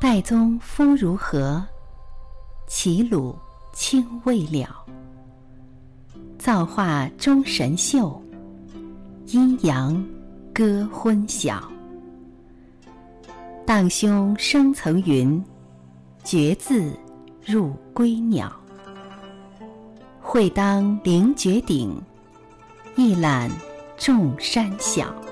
岱宗夫如何？齐鲁青未了。造化钟神秀，阴阳割昏晓。荡胸生层云，决眦入归鸟。会当凌绝顶，一览众山小。《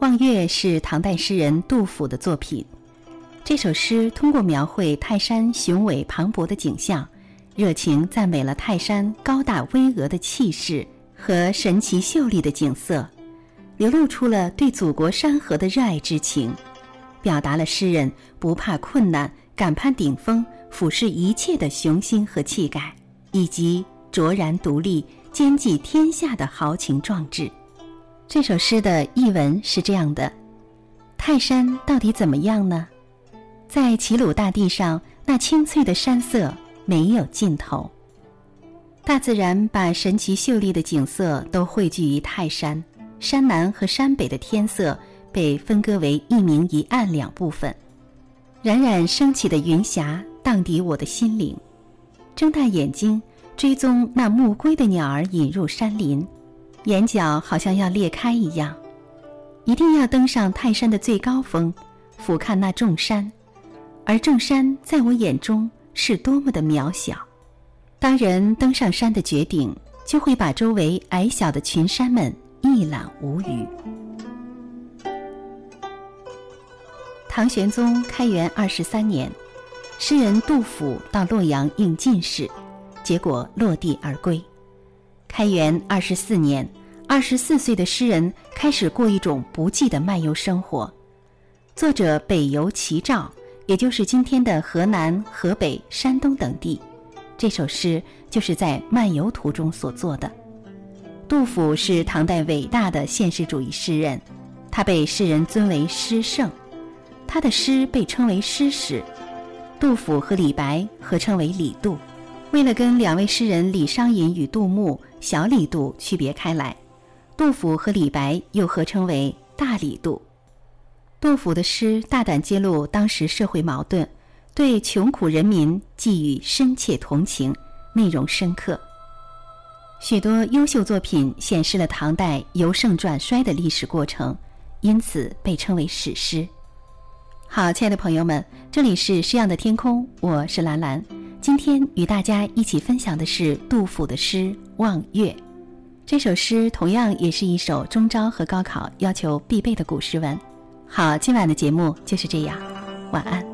望岳》是唐代诗人杜甫的作品。这首诗通过描绘泰山雄伟磅礴的景象，热情赞美了泰山高大巍峨的气势和神奇秀丽的景色，流露出了对祖国山河的热爱之情，表达了诗人不怕困难、敢攀顶峰、俯视一切的雄心和气概，以及卓然独立、兼济天下的豪情壮志。这首诗的译文是这样的：泰山到底怎么样呢？在齐鲁大地上，那青翠的山色没有尽头。大自然把神奇秀丽的景色都汇聚于泰山，山南和山北的天色被分割为一明一暗两部分。冉冉升起的云霞荡涤我的心灵，睁大眼睛追踪那暮归的鸟儿引入山林。眼角好像要裂开一样，一定要登上泰山的最高峰，俯瞰那众山，而众山在我眼中是多么的渺小。当人登上山的绝顶，就会把周围矮小的群山们一览无余。唐玄宗开元二十三年，诗人杜甫到洛阳应进士，结果落地而归。开元二十四年，二十四岁的诗人开始过一种不羁的漫游生活。作者北游齐赵，也就是今天的河南、河北、山东等地。这首诗就是在漫游途中所作的。杜甫是唐代伟大的现实主义诗人，他被世人尊为诗圣，他的诗被称为诗史。杜甫和李白合称为李杜。为了跟两位诗人李商隐与杜牧、小李杜区别开来，杜甫和李白又合称为大李杜。杜甫的诗大胆揭露当时社会矛盾，对穷苦人民寄予深切同情，内容深刻。许多优秀作品显示了唐代由盛转衰的历史过程，因此被称为史诗。好，亲爱的朋友们，这里是诗样的天空，我是兰兰。今天与大家一起分享的是杜甫的诗《望岳》。这首诗同样也是一首中招和高考要求必备的古诗文。好，今晚的节目就是这样，晚安。